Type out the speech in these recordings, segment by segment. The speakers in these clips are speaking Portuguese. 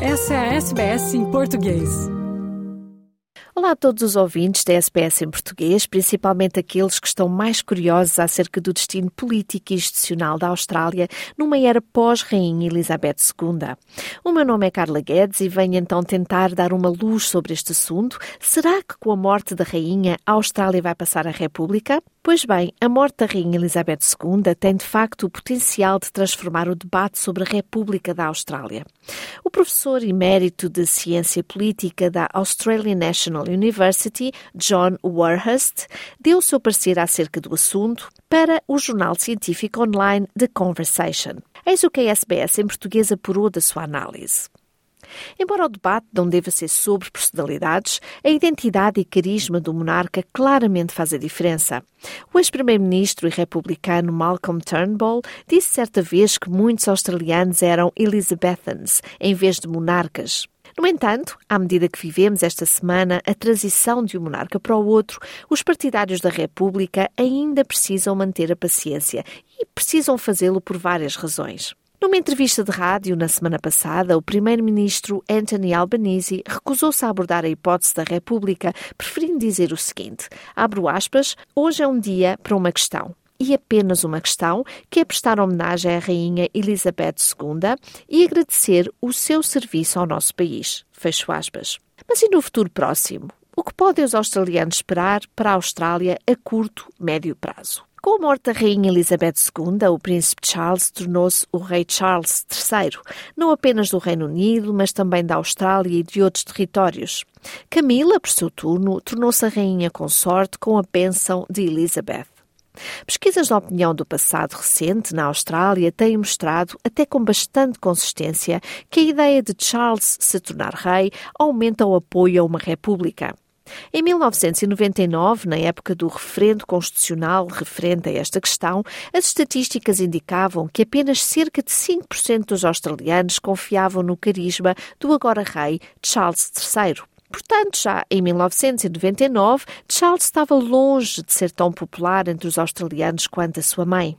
Essa é a SBS em português. Olá a todos os ouvintes da SPS em português, principalmente aqueles que estão mais curiosos acerca do destino político e institucional da Austrália numa era pós-Rainha Elizabeth II. O meu nome é Carla Guedes e venho então tentar dar uma luz sobre este assunto. Será que com a morte da Rainha a Austrália vai passar a República? Pois bem, a morte da Rainha Elizabeth II tem de facto o potencial de transformar o debate sobre a República da Austrália. O professor emérito de Ciência Política da Australian National University, John Warhurst, deu o seu parecer acerca do assunto para o jornal científico online The Conversation. Eis o que a SBS em português apurou da sua análise. Embora o debate não deva ser sobre personalidades, a identidade e carisma do monarca claramente faz a diferença. O ex-primeiro-ministro e republicano Malcolm Turnbull disse certa vez que muitos australianos eram Elizabethans em vez de monarcas. No entanto, à medida que vivemos esta semana a transição de um monarca para o outro, os partidários da República ainda precisam manter a paciência e precisam fazê-lo por várias razões. Numa entrevista de rádio na semana passada, o primeiro-ministro Anthony Albanese recusou-se a abordar a hipótese da República, preferindo dizer o seguinte: abro aspas, hoje é um dia para uma questão. E apenas uma questão, que é prestar homenagem à Rainha Elizabeth II e agradecer o seu serviço ao nosso país. Fecho aspas. Mas e no futuro próximo? O que podem os australianos esperar para a Austrália a curto, médio prazo? Com a morte da Rainha Elizabeth II, o Príncipe Charles tornou-se o Rei Charles III, não apenas do Reino Unido, mas também da Austrália e de outros territórios. Camila, por seu turno, tornou-se a Rainha Consorte com a bênção de Elizabeth. Pesquisas de opinião do passado recente na Austrália têm mostrado, até com bastante consistência, que a ideia de Charles se tornar rei aumenta o apoio a uma república. Em 1999, na época do referendo constitucional referente a esta questão, as estatísticas indicavam que apenas cerca de 5% dos australianos confiavam no carisma do agora rei Charles III. Portanto, já em 1999, Charles estava longe de ser tão popular entre os australianos quanto a sua mãe.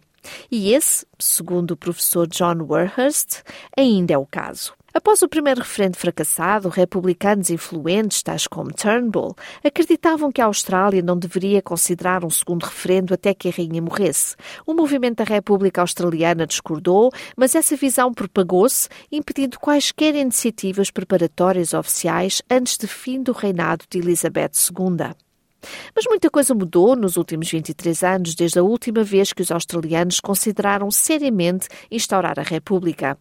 E esse, segundo o professor John Warhurst, ainda é o caso. Após o primeiro referendo fracassado, republicanos influentes, tais como Turnbull, acreditavam que a Austrália não deveria considerar um segundo referendo até que a rainha morresse. O movimento da República Australiana discordou, mas essa visão propagou-se, impedindo quaisquer iniciativas preparatórias oficiais antes do fim do reinado de Elizabeth II. Mas muita coisa mudou nos últimos 23 anos, desde a última vez que os australianos consideraram seriamente instaurar a República.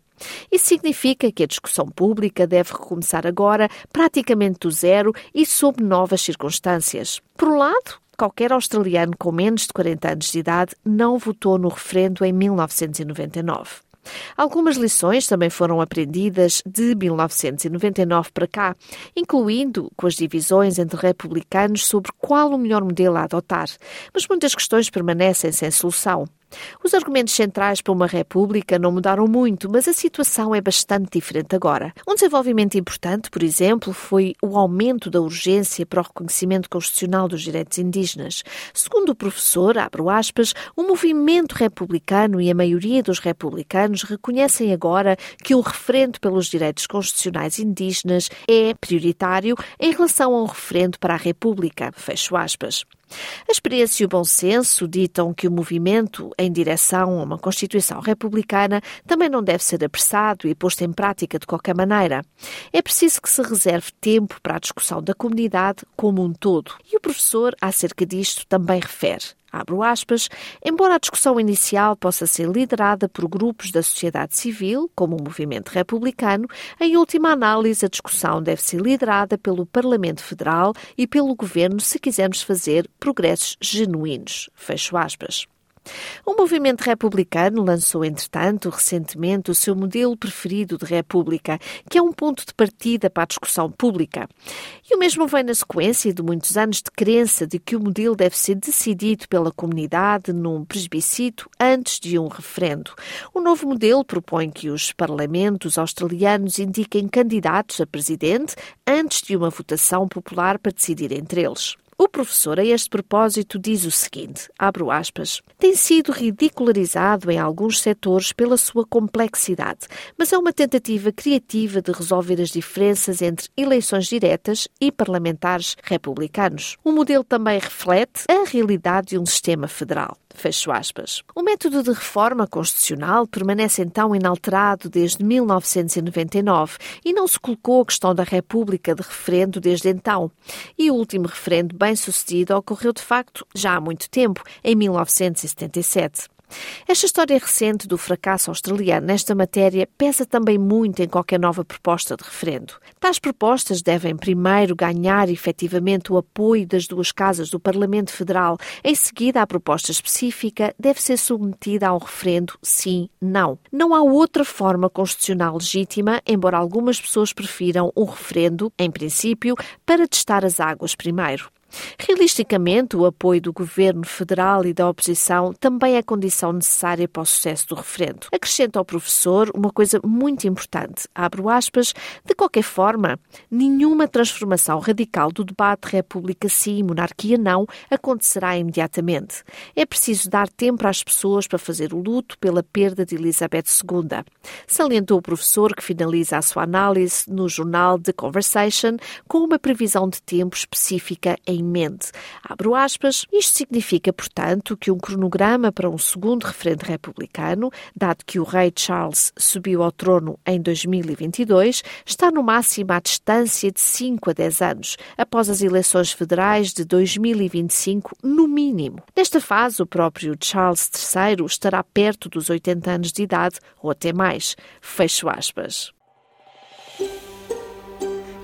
Isso significa que a discussão pública deve recomeçar agora, praticamente do zero e sob novas circunstâncias. Por um lado, qualquer australiano com menos de 40 anos de idade não votou no referendo em 1999. Algumas lições também foram aprendidas de 1999 para cá, incluindo com as divisões entre republicanos sobre qual o melhor modelo a adotar, mas muitas questões permanecem sem solução. Os argumentos centrais para uma república não mudaram muito, mas a situação é bastante diferente agora. Um desenvolvimento importante, por exemplo, foi o aumento da urgência para o reconhecimento constitucional dos direitos indígenas. Segundo o professor, abro aspas, o movimento republicano e a maioria dos republicanos reconhecem agora que o referendo pelos direitos constitucionais indígenas é prioritário em relação ao referendo para a República. Fecho aspas. A experiência e o bom senso ditam que o movimento em direção a uma Constituição republicana também não deve ser apressado e posto em prática de qualquer maneira. É preciso que se reserve tempo para a discussão da comunidade como um todo. E o professor, acerca disto, também refere abro aspas, embora a discussão inicial possa ser liderada por grupos da sociedade civil, como o movimento republicano, em última análise a discussão deve ser liderada pelo Parlamento Federal e pelo Governo se quisermos fazer progressos genuínos. Fecho aspas. O movimento republicano lançou, entretanto, recentemente o seu modelo preferido de república, que é um ponto de partida para a discussão pública. E o mesmo vem na sequência de muitos anos de crença de que o modelo deve ser decidido pela comunidade num plebiscito antes de um referendo. O novo modelo propõe que os parlamentos australianos indiquem candidatos a presidente antes de uma votação popular para decidir entre eles. O professor, a este propósito, diz o seguinte: abro aspas, tem sido ridicularizado em alguns setores pela sua complexidade, mas é uma tentativa criativa de resolver as diferenças entre eleições diretas e parlamentares republicanos. O modelo também reflete a realidade de um sistema federal. Fecho aspas. O método de reforma constitucional permanece então inalterado desde 1999 e não se colocou a questão da República de referendo desde então. E o último referendo bem-sucedido ocorreu de facto já há muito tempo, em 1977. Esta história recente do fracasso australiano nesta matéria pesa também muito em qualquer nova proposta de referendo. Tais propostas devem primeiro ganhar efetivamente o apoio das duas casas do Parlamento Federal. Em seguida, a proposta específica deve ser submetida a um referendo sim-não. Não há outra forma constitucional legítima, embora algumas pessoas prefiram um referendo, em princípio, para testar as águas primeiro. Realisticamente, o apoio do governo federal e da oposição também é condição necessária para o sucesso do referendo. Acrescenta ao professor uma coisa muito importante, abro aspas, de qualquer forma, nenhuma transformação radical do debate República sim, monarquia não acontecerá imediatamente. É preciso dar tempo às pessoas para fazer o luto pela perda de Elizabeth II. Salientou o professor que finaliza a sua análise no jornal The Conversation com uma previsão de tempo específica em mente. Abro aspas. Isto significa, portanto, que um cronograma para um segundo referendo republicano, dado que o rei Charles subiu ao trono em 2022, está no máximo à distância de 5 a 10 anos, após as eleições federais de 2025, no mínimo. Nesta fase, o próprio Charles III estará perto dos 80 anos de idade, ou até mais. Fecho aspas.